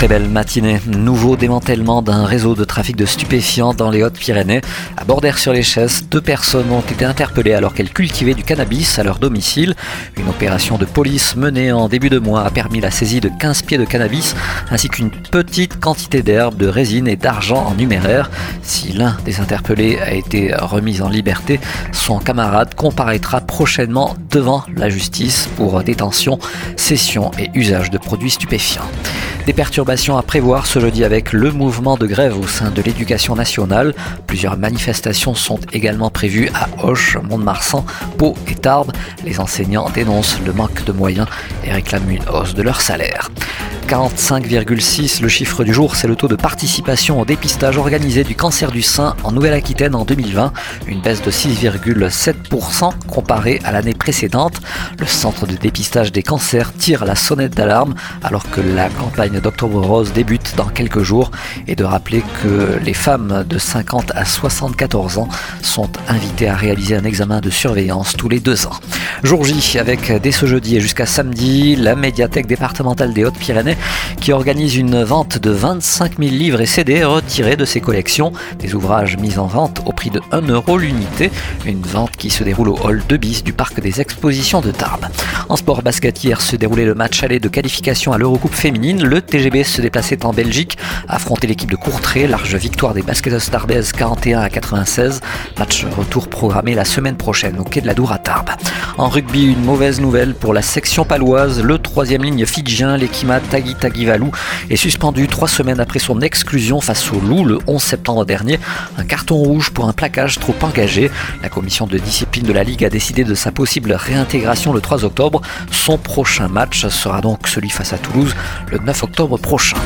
Très belle matinée. Nouveau démantèlement d'un réseau de trafic de stupéfiants dans les Hautes-Pyrénées. À Bordère-sur-les-Chesses, deux personnes ont été interpellées alors qu'elles cultivaient du cannabis à leur domicile. Une opération de police menée en début de mois a permis la saisie de 15 pieds de cannabis ainsi qu'une petite quantité d'herbe, de résine et d'argent en numéraire. Si l'un des interpellés a été remis en liberté, son camarade comparaîtra prochainement devant la justice pour détention, cession et usage de produits stupéfiants. Des perturbations à prévoir ce jeudi avec le mouvement de grève au sein de l'éducation nationale. Plusieurs manifestations sont également prévues à Auch, Mont-de-Marsan, Pau et Tarbes. Les enseignants dénoncent le manque de moyens et réclament une hausse de leur salaire. 45,6. Le chiffre du jour, c'est le taux de participation au dépistage organisé du cancer du sein en Nouvelle-Aquitaine en 2020, une baisse de 6,7% comparée à l'année précédente. Le centre de dépistage des cancers tire la sonnette d'alarme alors que la campagne d'Octobre Rose débute dans quelques jours et de rappeler que les femmes de 50 à 74 ans sont invitées à réaliser un examen de surveillance tous les deux ans. Jour J avec dès ce jeudi et jusqu'à samedi la médiathèque départementale des Hautes-Pyrénées qui organise une vente de 25 000 livres et CD retirés de ses collections, des ouvrages mis en vente au prix de 1 euro l'unité, une vente qui se déroule au hall 2 bis du parc des expositions de Tarbes. En sport basket se déroulait le match aller de qualification à l'Eurocoupe féminine, le TGB se déplaçait en Belgique, affronter l'équipe de Courtrai, large victoire des basketteuses tarbaises 41 à 96, match retour programmé la semaine prochaine au quai de la Dour En rugby, une mauvaise nouvelle pour la section paloise, le troisième ligne fidjien, l'Ekima Tagui Tagivalou est suspendu trois semaines après son exclusion face au Loup le 11 septembre dernier. Un carton rouge pour un plaquage trop engagé. La commission de discipline de la Ligue a décidé de sa possible réintégration le 3 octobre. Son prochain match sera donc celui face à Toulouse le 9 octobre prochain.